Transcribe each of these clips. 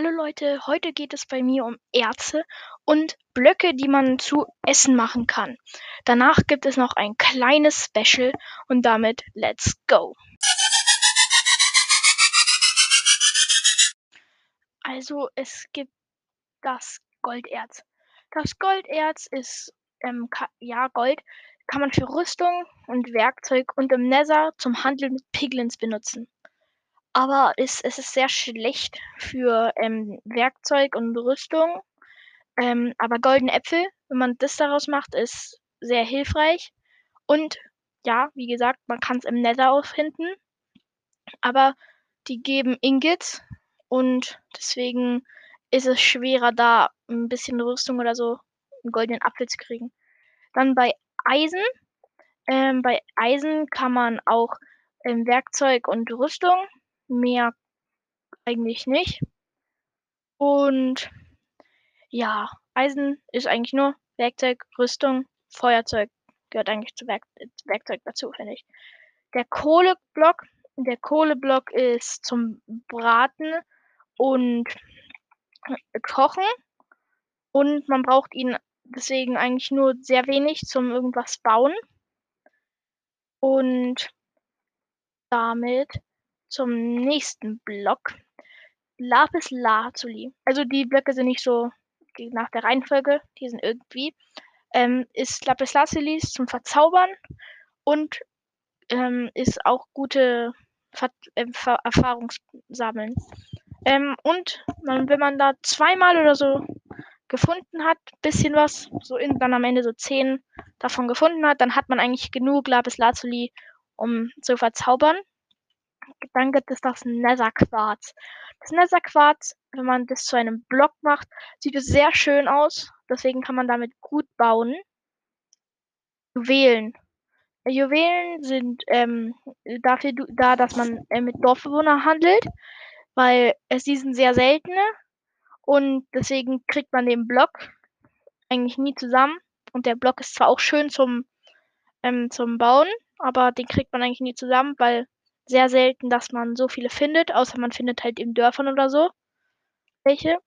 Hallo Leute, heute geht es bei mir um Erze und Blöcke, die man zu Essen machen kann. Danach gibt es noch ein kleines Special und damit let's go. Also es gibt das Golderz. Das Golderz ist ähm, ja Gold, kann man für Rüstung und Werkzeug und im Nether zum Handel mit Piglins benutzen aber es, es ist sehr schlecht für ähm, Werkzeug und Rüstung. Ähm, aber goldene Äpfel, wenn man das daraus macht, ist sehr hilfreich. Und ja, wie gesagt, man kann es im Nether auffinden. Aber die geben Ingots und deswegen ist es schwerer, da ein bisschen Rüstung oder so einen goldenen Apfel zu kriegen. Dann bei Eisen. Ähm, bei Eisen kann man auch ähm, Werkzeug und Rüstung Mehr eigentlich nicht. Und ja, Eisen ist eigentlich nur Werkzeug, Rüstung, Feuerzeug gehört eigentlich zu Werk Werkzeug dazu, finde ich. Der Kohleblock, der Kohleblock ist zum Braten und Kochen und man braucht ihn deswegen eigentlich nur sehr wenig zum irgendwas bauen. Und damit zum nächsten Block. Lapis Lazuli. Also die Blöcke sind nicht so nach der Reihenfolge, die sind irgendwie. Ähm, ist Lapis Lazuli zum Verzaubern und ähm, ist auch gute Ver äh, Erfahrungssammeln. Ähm, und man, wenn man da zweimal oder so gefunden hat, bisschen was, so in, dann am Ende so zehn davon gefunden hat, dann hat man eigentlich genug Lapis Lazuli, um zu verzaubern dann gibt es das Netherquarz. Das Netherquarz, wenn man das zu einem Block macht, sieht es sehr schön aus. Deswegen kann man damit gut bauen. Juwelen. Juwelen sind ähm, dafür da, dass man äh, mit Dorfbewohnern handelt, weil es die sind sehr seltene und deswegen kriegt man den Block eigentlich nie zusammen. Und der Block ist zwar auch schön zum, ähm, zum Bauen, aber den kriegt man eigentlich nie zusammen, weil sehr selten, dass man so viele findet, außer man findet halt in Dörfern oder so welche.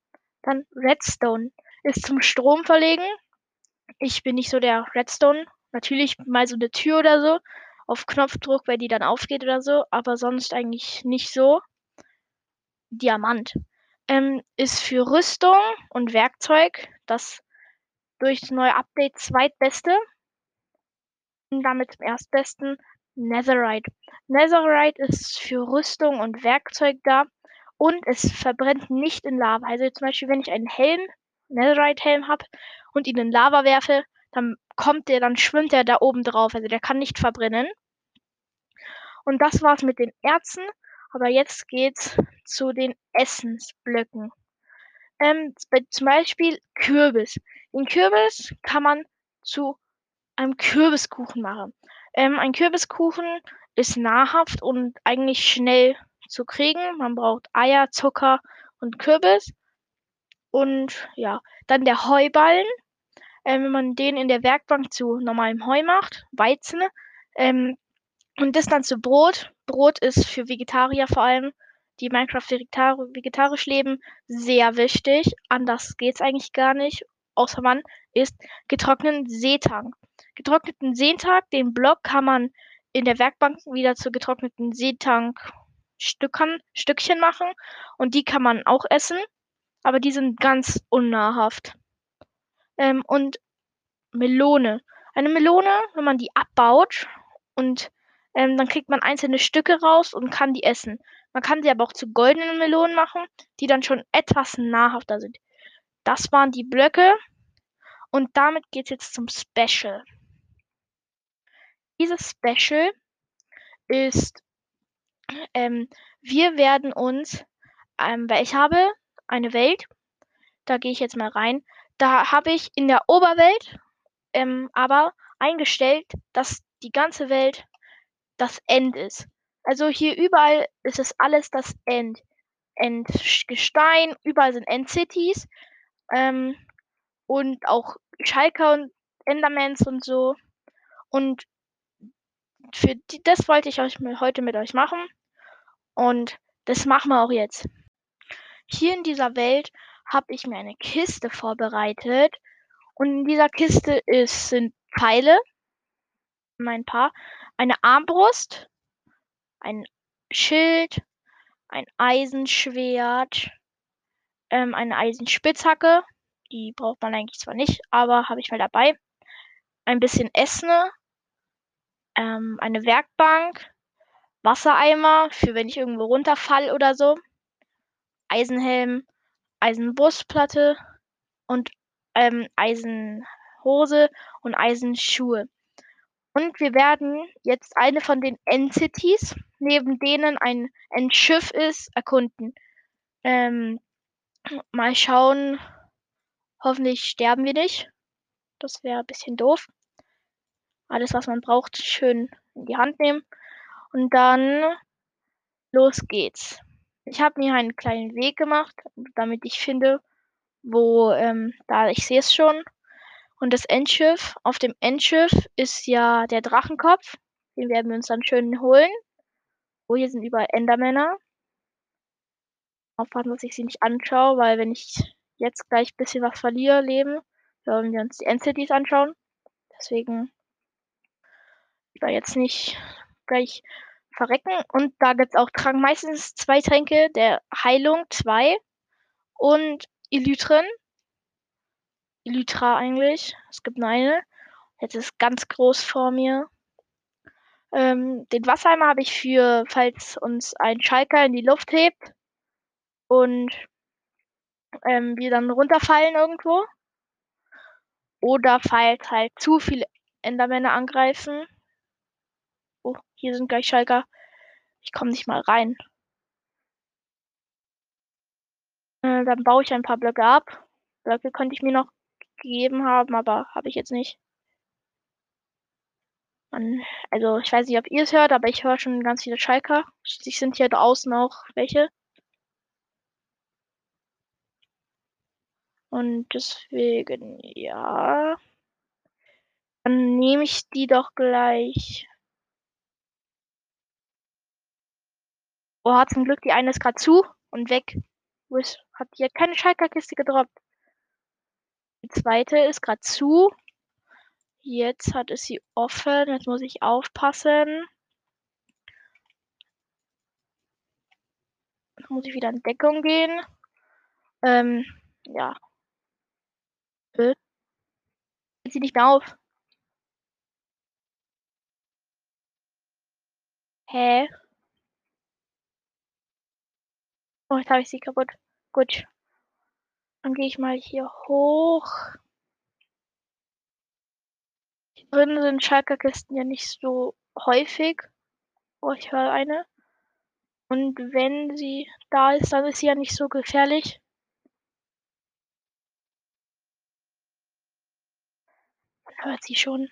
Dann Redstone ist zum Strom verlegen. Ich bin nicht so der Redstone. Natürlich mal so eine Tür oder so auf Knopfdruck, weil die dann aufgeht oder so, aber sonst eigentlich nicht so. Diamant ähm, ist für Rüstung und Werkzeug das durch das neue Update zweitbeste. Und damit zum erstbesten Netherite. Netherite ist für Rüstung und Werkzeug da und es verbrennt nicht in Lava. Also zum Beispiel, wenn ich einen Helm, Netherite-Helm habe und ihn in Lava werfe, dann kommt der, dann schwimmt er da oben drauf. Also der kann nicht verbrennen. Und das war's mit den Erzen. Aber jetzt geht's zu den Essensblöcken. Ähm, zum Beispiel Kürbis. Den Kürbis kann man zu einem Kürbiskuchen machen. Ähm, ein Kürbiskuchen ist nahrhaft und eigentlich schnell zu kriegen. Man braucht Eier, Zucker und Kürbis. Und ja, dann der Heuballen. Ähm, wenn man den in der Werkbank zu normalem Heu macht, Weizen, ähm, und das dann zu Brot. Brot ist für Vegetarier vor allem, die Minecraft vegetar vegetarisch leben, sehr wichtig. Anders geht es eigentlich gar nicht, außer man isst getrockneten Seetang getrockneten Seetang. Den Block kann man in der Werkbank wieder zu getrockneten Seetang Stückchen machen und die kann man auch essen, aber die sind ganz unnahrhaft. Ähm, und Melone. Eine Melone, wenn man die abbaut und ähm, dann kriegt man einzelne Stücke raus und kann die essen. Man kann sie aber auch zu goldenen Melonen machen, die dann schon etwas nahrhafter sind. Das waren die Blöcke und damit geht es jetzt zum Special. Dieses Special ist, ähm, wir werden uns, ähm, weil ich habe eine Welt, da gehe ich jetzt mal rein, da habe ich in der Oberwelt ähm, aber eingestellt, dass die ganze Welt das End ist. Also hier überall ist es alles das End. Endgestein, überall sind Endcities ähm, und auch Schalker und Endermans und so. Und für die, das wollte ich euch heute mit euch machen. Und das machen wir auch jetzt. hier in dieser Welt habe ich mir eine Kiste vorbereitet. Und in dieser Kiste ist, sind Pfeile, mein Paar, eine Armbrust, ein Schild, ein Eisenschwert, ähm, eine Eisenspitzhacke. Die braucht man eigentlich zwar nicht, aber habe ich mal dabei. Ein bisschen Essen, ähm, eine Werkbank, Wassereimer für wenn ich irgendwo runterfall oder so, Eisenhelm, Eisenbrustplatte und ähm, Eisenhose und Eisenschuhe. Und wir werden jetzt eine von den Entities, neben denen ein Endschiff ist, erkunden. Ähm, mal schauen. Hoffentlich sterben wir nicht. Das wäre ein bisschen doof. Alles, was man braucht, schön in die Hand nehmen. Und dann los geht's. Ich habe mir einen kleinen Weg gemacht, damit ich finde, wo, ähm, da ich sehe es schon. Und das Endschiff, auf dem Endschiff ist ja der Drachenkopf. Den werden wir uns dann schön holen. Oh, hier sind überall Endermänner. Aufpassen, dass ich sie nicht anschaue, weil wenn ich jetzt gleich ein bisschen was verliere, Leben, sollen wir uns die Entities anschauen. Deswegen da jetzt nicht gleich verrecken. Und da gibt es auch Trank, meistens zwei Tränke der Heilung, zwei. Und Elytren. Elytra eigentlich. Es gibt nur eine. Jetzt ist ganz groß vor mir. Ähm, den Wassereimer habe ich für, falls uns ein Schalker in die Luft hebt und ähm, wir dann runterfallen irgendwo. Oder falls halt zu viele Endermänner angreifen. Oh, hier sind gleich Schalker. Ich komme nicht mal rein. Äh, dann baue ich ein paar Blöcke ab. Blöcke könnte ich mir noch gegeben haben, aber habe ich jetzt nicht. Man, also ich weiß nicht, ob ihr es hört, aber ich höre schon ganz viele Schalker. Schließlich sind hier draußen auch welche. Und deswegen, ja. Dann nehme ich die doch gleich. Oh, zum Glück, die eine ist gerade zu und weg. Wo ist, hat die keine Schalkerkiste gedroppt. Die zweite ist gerade zu. Jetzt hat es sie offen. Jetzt muss ich aufpassen. Jetzt muss ich wieder in Deckung gehen. Ähm, ja. Geht sie nicht mehr auf. Hä? Oh, jetzt habe ich sie kaputt. Gut. Dann gehe ich mal hier hoch. Hier drin sind Schalkerkisten ja nicht so häufig. Oh, ich höre eine. Und wenn sie da ist, dann ist sie ja nicht so gefährlich. Hört sie schon.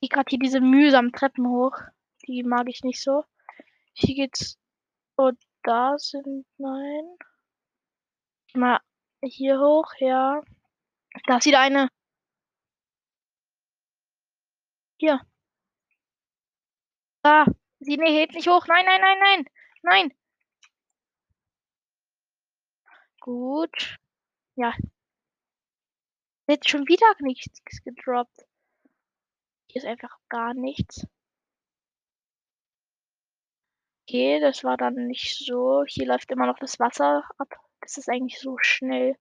Ich gerade hier diese mühsamen Treppen hoch. Die mag ich nicht so. Hier geht's. Oh, da sind. Nein. Mal hier hoch, ja. Da ist wieder eine. Hier. Da. Sie nee, hebt nicht hoch. Nein, nein, nein, nein. Nein. Gut. Ja. Jetzt schon wieder nichts gedroppt. Hier ist einfach gar nichts. Okay, das war dann nicht so. Hier läuft immer noch das Wasser ab. Das ist eigentlich so schnell.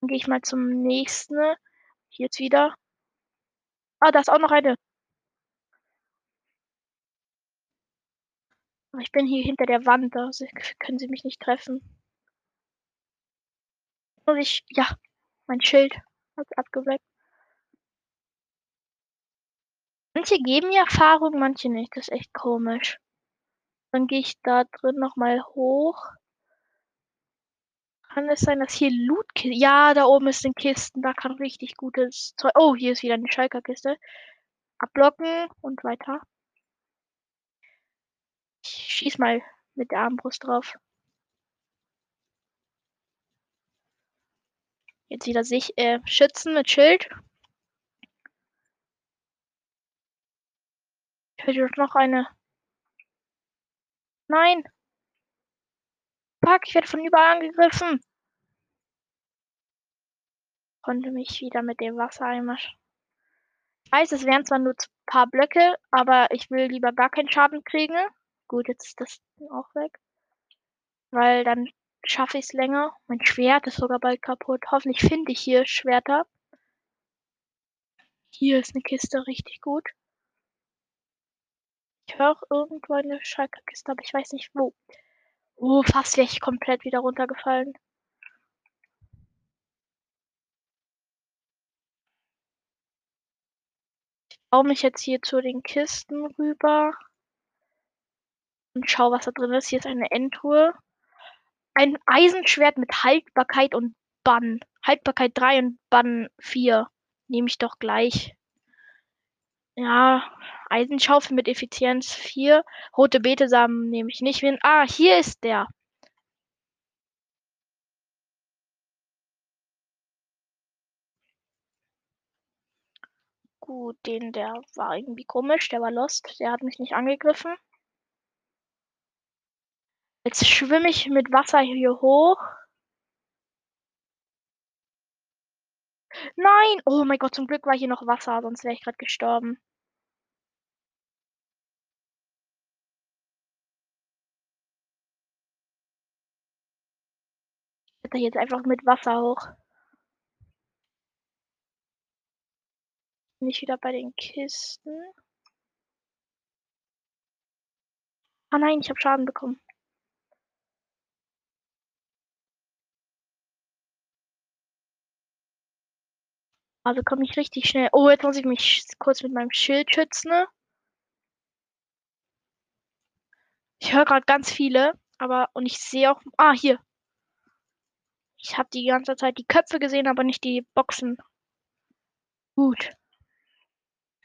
Dann gehe ich mal zum nächsten. Hier jetzt wieder. Ah, da ist auch noch eine. Ich bin hier hinter der Wand, da können sie mich nicht treffen. Muss ich. Ja, mein Schild hat abgeweckt. Manche geben mir Erfahrung, manche nicht. Das ist echt komisch. Dann gehe ich da drin nochmal hoch. Kann es sein, dass hier Loot... Ja, da oben ist ein Kisten. Da kann richtig gutes Zeug... Oh, hier ist wieder eine Schalker-Kiste. Abblocken und weiter. Ich schieß mal mit der Armbrust drauf. Jetzt wieder sich äh, schützen mit Schild. Ich will noch eine Nein. Fuck, ich werde von überall angegriffen. Konnte mich wieder mit dem Wassereimer. Ich weiß, es wären zwar nur ein paar Blöcke, aber ich will lieber gar keinen Schaden kriegen. Gut, jetzt ist das auch weg. Weil dann schaffe ich es länger. Mein Schwert ist sogar bald kaputt. Hoffentlich finde ich hier Schwerter. Hier ist eine Kiste richtig gut. Ich höre irgendwo eine Schalkerkiste, aber ich weiß nicht wo. Oh, fast wäre ich komplett wieder runtergefallen. Ich baue mich jetzt hier zu den Kisten rüber. Und schau, was da drin ist. Hier ist eine Endtour. Ein Eisenschwert mit Haltbarkeit und Bann. Haltbarkeit 3 und Bann 4. Nehme ich doch gleich. Ja, Eisenschaufel mit Effizienz 4. Rote Betesamen nehme ich nicht. Ah, hier ist der. Gut, den, der war irgendwie komisch, der war lost, der hat mich nicht angegriffen. Jetzt schwimme ich mit Wasser hier hoch. Nein! Oh mein Gott, zum Glück war hier noch Wasser, sonst wäre ich gerade gestorben. Ich da jetzt einfach mit Wasser hoch. Bin ich wieder bei den Kisten. Ah nein, ich habe Schaden bekommen. Also komme ich richtig schnell. Oh, jetzt muss ich mich kurz mit meinem Schild schützen. Ne? Ich höre gerade ganz viele, aber und ich sehe auch. Ah, hier. Ich habe die ganze Zeit die Köpfe gesehen, aber nicht die Boxen. Gut.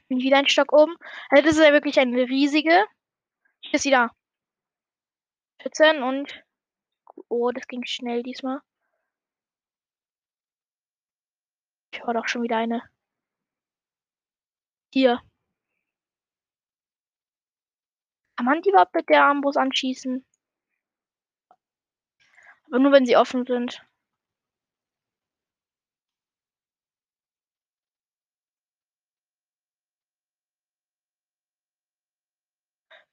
Bin wieder ein Stock oben. Also das ist ja wirklich eine riesige. Hier ist sie da. Schützen und. Oh, das ging schnell diesmal. Ich höre doch schon wieder eine. Hier. Kann man die überhaupt mit der Armbrust anschießen? Aber nur wenn sie offen sind.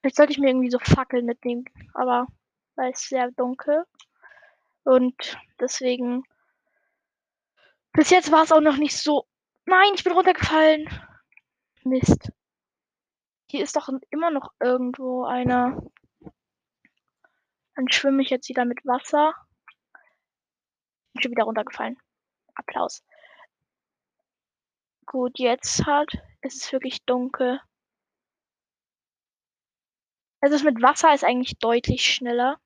Vielleicht sollte ich mir irgendwie so Fackeln mitnehmen, aber weil es sehr dunkel. Und deswegen bis jetzt war es auch noch nicht so. Nein, ich bin runtergefallen. Mist. Hier ist doch immer noch irgendwo einer. Dann schwimme ich jetzt wieder mit Wasser. Bin schon wieder runtergefallen. Applaus. Gut, jetzt hat ist es wirklich dunkel. Also das mit Wasser ist eigentlich deutlich schneller.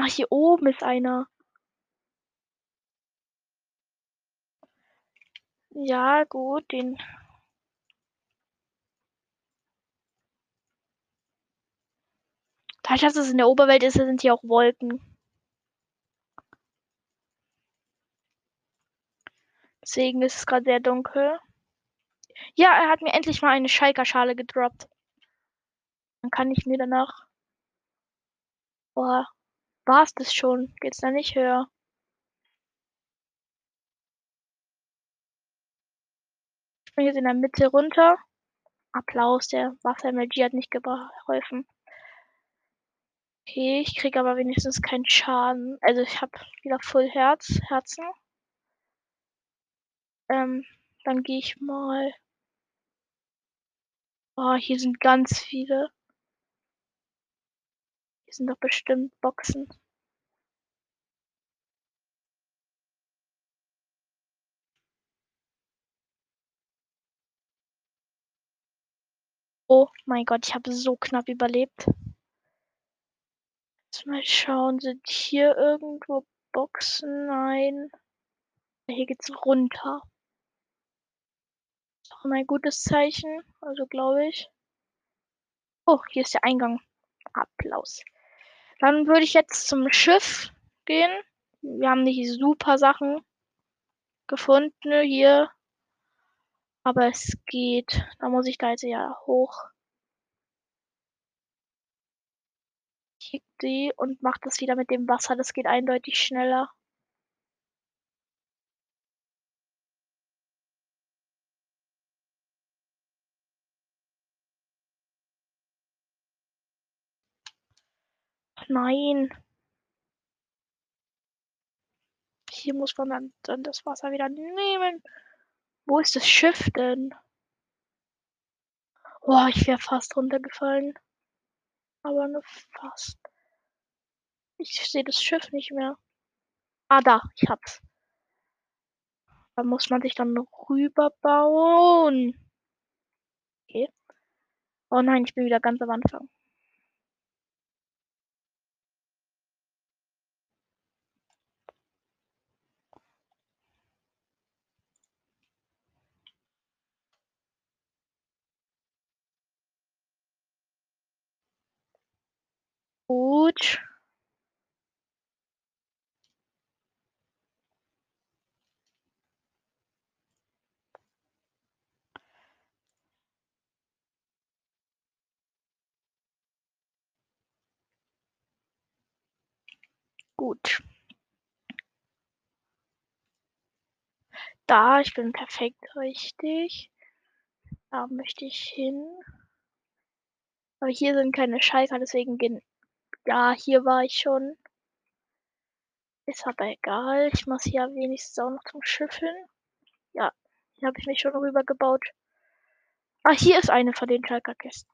Ach, hier oben ist einer. Ja, gut, den. Dadurch, dass es in der Oberwelt ist, sind hier auch Wolken. Deswegen ist es gerade sehr dunkel. Ja, er hat mir endlich mal eine Schalker-Schale gedroppt. Dann kann ich mir danach. Boah, war's das schon? Geht's da nicht höher? Ich bin jetzt in der Mitte runter. Applaus, der Wasser-MLG hat nicht geholfen. Okay, ich kriege aber wenigstens keinen Schaden. Also ich habe wieder Full Herz, Herzen. Ähm, dann gehe ich mal. Oh, hier sind ganz viele. Hier sind doch bestimmt Boxen. Oh mein Gott, ich habe so knapp überlebt. Jetzt mal schauen, sind hier irgendwo Boxen? Nein. Hier geht's runter. Ist auch immer ein gutes Zeichen, also glaube ich. Oh, hier ist der Eingang. Applaus. Dann würde ich jetzt zum Schiff gehen. Wir haben nicht super Sachen gefunden hier. Aber es geht. Da muss ich da jetzt ja hoch. Kick die und macht das wieder mit dem Wasser. Das geht eindeutig schneller. Nein. Hier muss man dann, dann das Wasser wieder nehmen. Wo ist das Schiff denn? Oh, ich wäre fast runtergefallen. Aber nur fast. Ich sehe das Schiff nicht mehr. Ah, da, ich hab's. Da muss man sich dann rüber bauen. Okay. Oh nein, ich bin wieder ganz am Anfang. Gut. Gut. Da, ich bin perfekt richtig. Da möchte ich hin. Aber hier sind keine Schalker, deswegen gehen. Ja, hier war ich schon. Ist aber egal. Ich muss hier wenigstens auch noch zum Schiff hin. Ja, hier habe ich mich schon rübergebaut. Ah, hier ist eine von den Schalker-Kisten.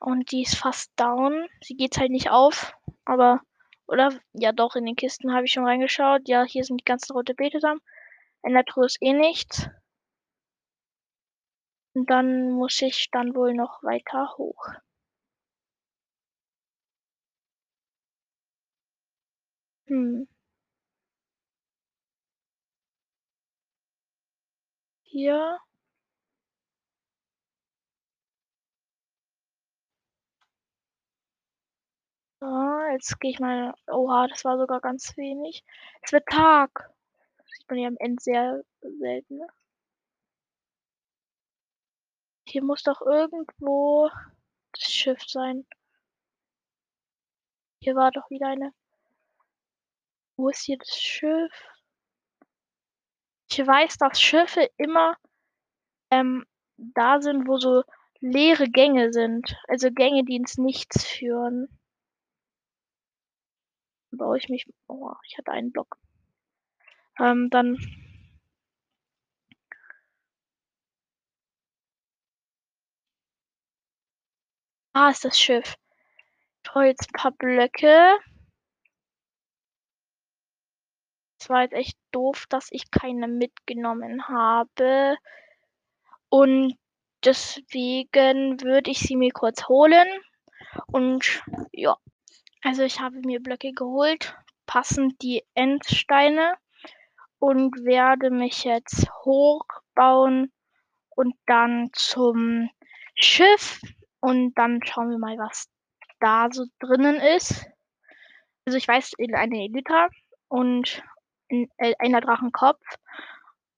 Und die ist fast down. Sie geht halt nicht auf. Aber, oder? Ja, doch, in den Kisten habe ich schon reingeschaut. Ja, hier sind die ganzen rote Beete dran. In der Truhe ist eh nichts. Und dann muss ich dann wohl noch weiter hoch. Hm. Hier. Ah, jetzt gehe ich mal. Oha, das war sogar ganz wenig. Es wird Tag. Sieht man ja am Ende sehr selten. Hier muss doch irgendwo das Schiff sein. Hier war doch wieder eine. Wo ist hier das Schiff? Ich weiß, dass Schiffe immer ähm, da sind, wo so leere Gänge sind. Also Gänge, die ins Nichts führen. Baue ich mich. Oh, ich hatte einen Block. Ähm, dann. Ah, ist das Schiff. Ich brauche jetzt ein paar Blöcke. Es war jetzt echt doof, dass ich keine mitgenommen habe. Und deswegen würde ich sie mir kurz holen. Und ja, also ich habe mir Blöcke geholt, passend die Endsteine und werde mich jetzt hochbauen und dann zum Schiff und dann schauen wir mal, was da so drinnen ist. Also ich weiß, eine Elita und ein, äh, einer Drachenkopf.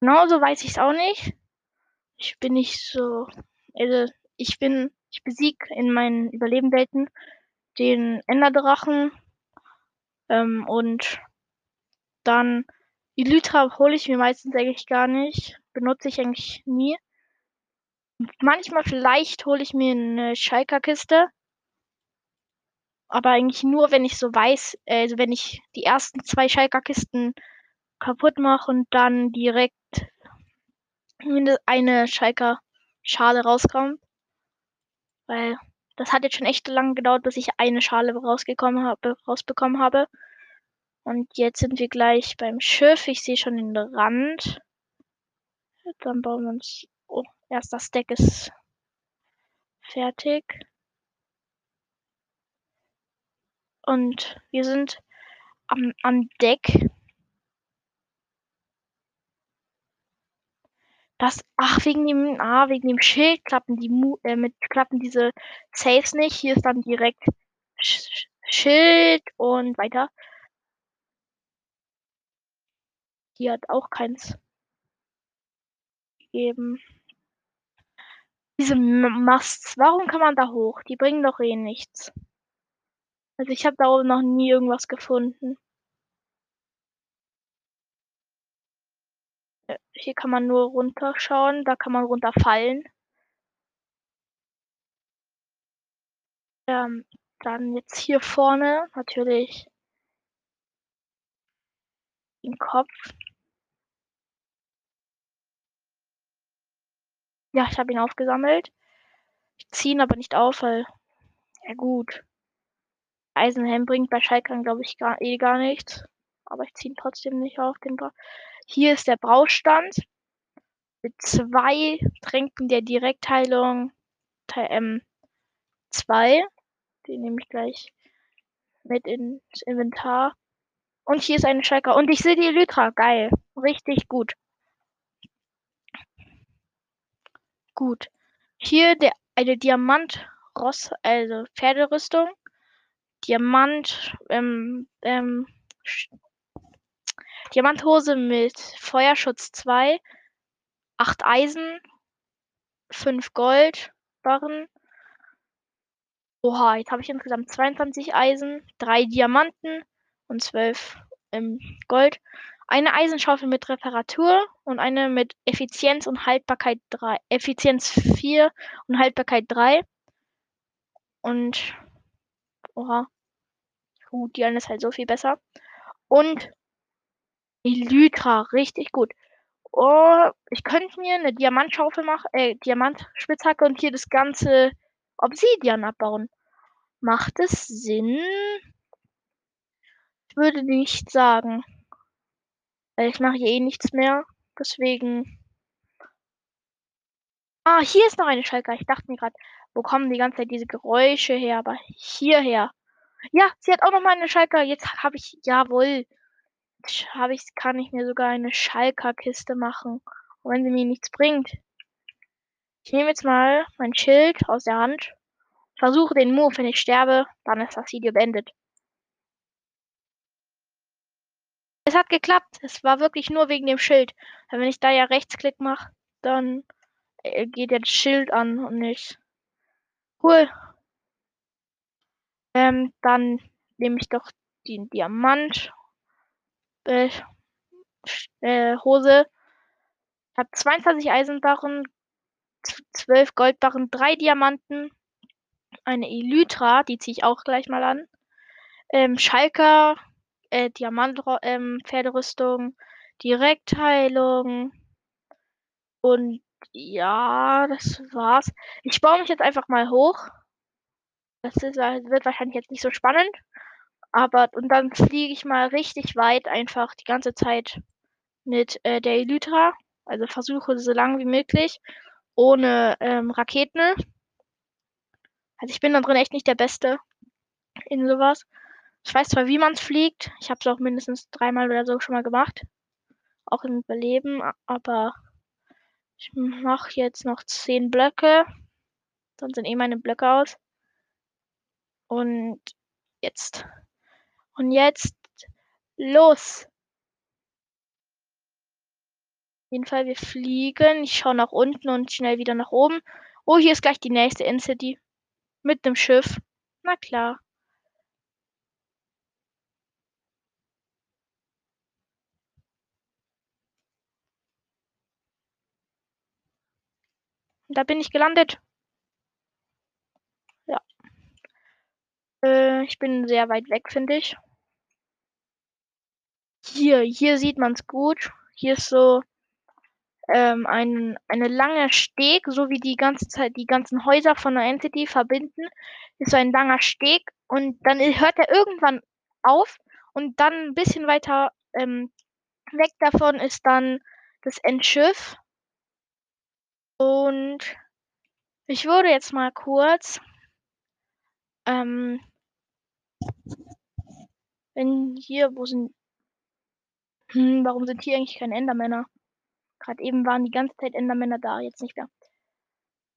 Genauso weiß ich es auch nicht. Ich bin nicht so, also ich bin, ich besiege in meinen Überlebenwelten den Enderdrachen ähm, und dann Elytra hole ich mir meistens eigentlich gar nicht, benutze ich eigentlich nie. Manchmal vielleicht hole ich mir eine Schalker-Kiste, aber eigentlich nur, wenn ich so weiß, also wenn ich die ersten zwei Schalker-Kisten kaputt mache und dann direkt eine Schalker Schale rauskommt. Weil das hat jetzt schon echt lange gedauert, bis ich eine Schale rausgekommen habe, rausbekommen habe. Und jetzt sind wir gleich beim Schiff. Ich sehe schon den Rand. Dann bauen wir uns. Oh, erster Stack ist fertig. Und wir sind am, am Deck. Das, ach, wegen dem, ah, wegen dem Schild klappen die, äh, mit, klappen diese Saves nicht. Hier ist dann direkt Sch Schild und weiter. Die hat auch keins gegeben. Diese Masts, warum kann man da hoch? Die bringen doch eh nichts. Also ich habe da oben noch nie irgendwas gefunden. Hier kann man nur runterschauen, da kann man runterfallen. Ähm, dann jetzt hier vorne natürlich den Kopf. Ja, ich habe ihn aufgesammelt. Ich ziehe ihn aber nicht auf, weil, ja gut. Eisenhelm bringt bei Schalkern, glaube ich, gar, eh gar nichts. Aber ich ziehe ihn trotzdem nicht auf. Den Bra Hier ist der Braustand mit zwei Tränken der Direktheilung ähm, 2. Den nehme ich gleich mit ins Inventar. Und hier ist eine Schalker. Und ich sehe die Elytra. Geil. Richtig gut. Gut. Hier der, eine Diamant-Ross, also Pferderüstung. Diamant, ähm, ähm, Diamanthose mit Feuerschutz 2, 8 Eisen, 5 Goldbarren. Oha, jetzt habe ich insgesamt 22 Eisen, 3 Diamanten und 12 ähm, Gold. Eine Eisenschaufel mit Reparatur und eine mit Effizienz und Haltbarkeit 3. Effizienz 4 und Haltbarkeit 3. Und. Oha. Gut, die eine ist halt so viel besser. Und Elytra, richtig gut. Oh, ich könnte mir eine Diamantschaufel machen, äh, Diamantspitzhacke und hier das ganze Obsidian abbauen. Macht es Sinn? Ich würde nicht sagen. Weil ich mache hier eh nichts mehr. Deswegen. Ah, hier ist noch eine Schalker. Ich dachte mir gerade, wo kommen die ganze Zeit diese Geräusche her? Aber hierher. Ja, sie hat auch noch mal eine Schalker. Jetzt habe ich, jawohl. Habe ich, kann ich mir sogar eine Schalker-Kiste machen. Und wenn sie mir nichts bringt. Ich nehme jetzt mal mein Schild aus der Hand. Versuche den Move. Wenn ich sterbe, dann ist das Video beendet. Es hat geklappt. Es war wirklich nur wegen dem Schild. Wenn ich da ja Rechtsklick mache, dann äh, geht ja das Schild an und nicht. Cool. Ähm, dann nehme ich doch den Diamant äh, äh, Hose. Ich habe 22 Eisenbarren, 12 Goldbarren, 3 Diamanten, eine Elytra, die ziehe ich auch gleich mal an. Ähm, Schalker, äh, Diamant, ähm, Direktheilung. Und ja, das war's. Ich baue mich jetzt einfach mal hoch. Das ist, wird wahrscheinlich jetzt nicht so spannend. Aber und dann fliege ich mal richtig weit einfach die ganze Zeit mit äh, der Elytra. Also versuche so lang wie möglich. Ohne ähm, Raketen. Also ich bin da drin echt nicht der Beste in sowas. Ich weiß zwar, wie man es fliegt. Ich habe es auch mindestens dreimal oder so schon mal gemacht. Auch im Überleben. Aber ich mache jetzt noch zehn Blöcke. Dann sind eh meine Blöcke aus. Und jetzt. Und jetzt los. Auf jeden Fall, wir fliegen. Ich schaue nach unten und schnell wieder nach oben. Oh, hier ist gleich die nächste In-City. Mit dem Schiff. Na klar. Da bin ich gelandet. Ja. Äh, ich bin sehr weit weg, finde ich. Hier, hier sieht man es gut. Hier ist so ähm, ein, eine lange Steg, so wie die ganze Zeit die ganzen Häuser von der Entity verbinden, ist so ein langer Steg und dann hört er irgendwann auf und dann ein bisschen weiter ähm, weg davon ist dann das Endschiff. Und ich würde jetzt mal kurz ähm, wenn hier, wo sind hm, warum sind hier eigentlich keine Endermänner? Gerade eben waren die ganze Zeit Endermänner da, jetzt nicht mehr.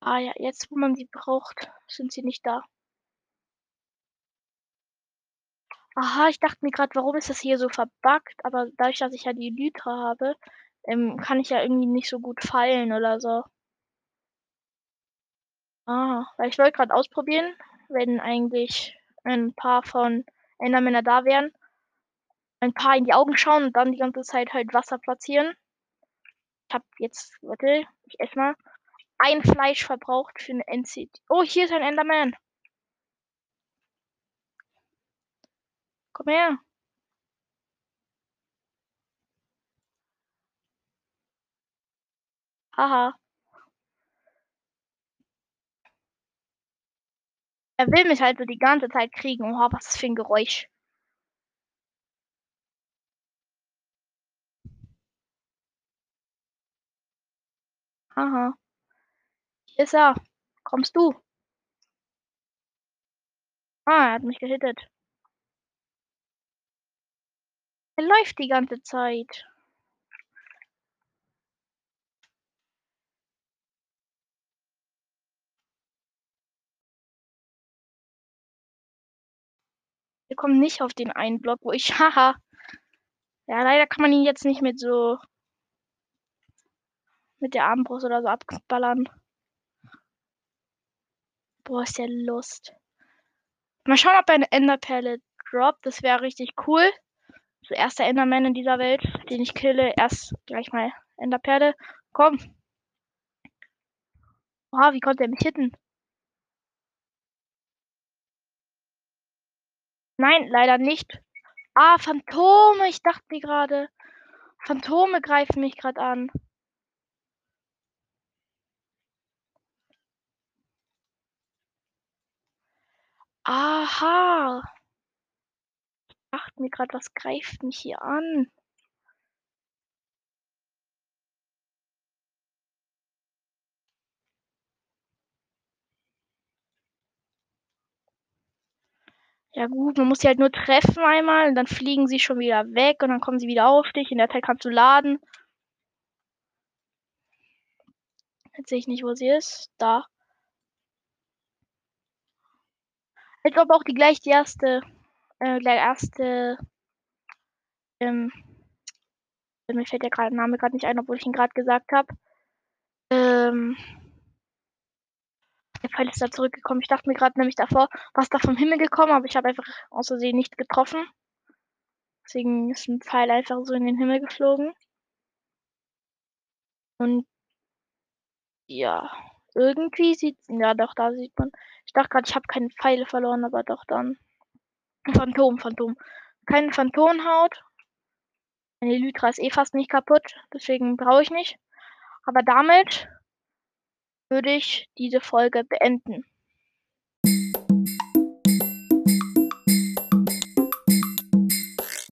Ah ja, jetzt wo man sie braucht, sind sie nicht da. Aha, ich dachte mir gerade, warum ist das hier so verbuggt? Aber dadurch, dass ich ja die Lytra habe, ähm, kann ich ja irgendwie nicht so gut fallen oder so. Ah, weil ich wollte gerade ausprobieren, wenn eigentlich ein paar von Endermänner da wären, ein paar in die Augen schauen und dann die ganze Zeit halt Wasser platzieren. Ich habe jetzt, warte, ich esse mal, ein Fleisch verbraucht für eine NCT. Oh, hier ist ein Enderman. Komm her. Haha. Er will mich halt so die ganze Zeit kriegen. Oha, was für ein Geräusch? Haha. Hier ist er. Kommst du? Ah, er hat mich gehittet. Er läuft die ganze Zeit. Wir kommen nicht auf den einen Block, wo ich, haha. Ja, leider kann man ihn jetzt nicht mit so mit der Armbrust oder so abballern. Boah, ist der Lust. Mal schauen, ob er eine Enderperle droppt. Das wäre richtig cool. So erster Enderman in dieser Welt, den ich kille. Erst gleich mal Enderperle. Komm. Oha, wie konnte er mich hitten? Nein, leider nicht. Ah, Phantome. Ich dachte gerade. Phantome greifen mich gerade an. Aha. Ich dachte mir gerade, was greift mich hier an? Ja gut, man muss sie halt nur treffen einmal und dann fliegen sie schon wieder weg und dann kommen sie wieder auf dich. In der Zeit kannst du laden. Jetzt sehe ich nicht, wo sie ist. Da. Als ob auch die gleich die erste, äh, gleich erste, ähm, mir fällt der Name gerade nicht ein, obwohl ich ihn gerade gesagt habe. Ähm, der Pfeil ist da zurückgekommen. Ich dachte mir gerade nämlich davor, was da vom Himmel gekommen, aber ich habe einfach aus Versehen nicht getroffen. Deswegen ist ein Pfeil einfach so in den Himmel geflogen. Und ja, irgendwie sieht ja doch, da sieht man. Ich dachte gerade, ich habe keine Pfeile verloren, aber doch dann. Phantom, Phantom. Keine Phantomhaut. Meine Lytra ist eh fast nicht kaputt, deswegen brauche ich nicht. Aber damit würde ich diese Folge beenden.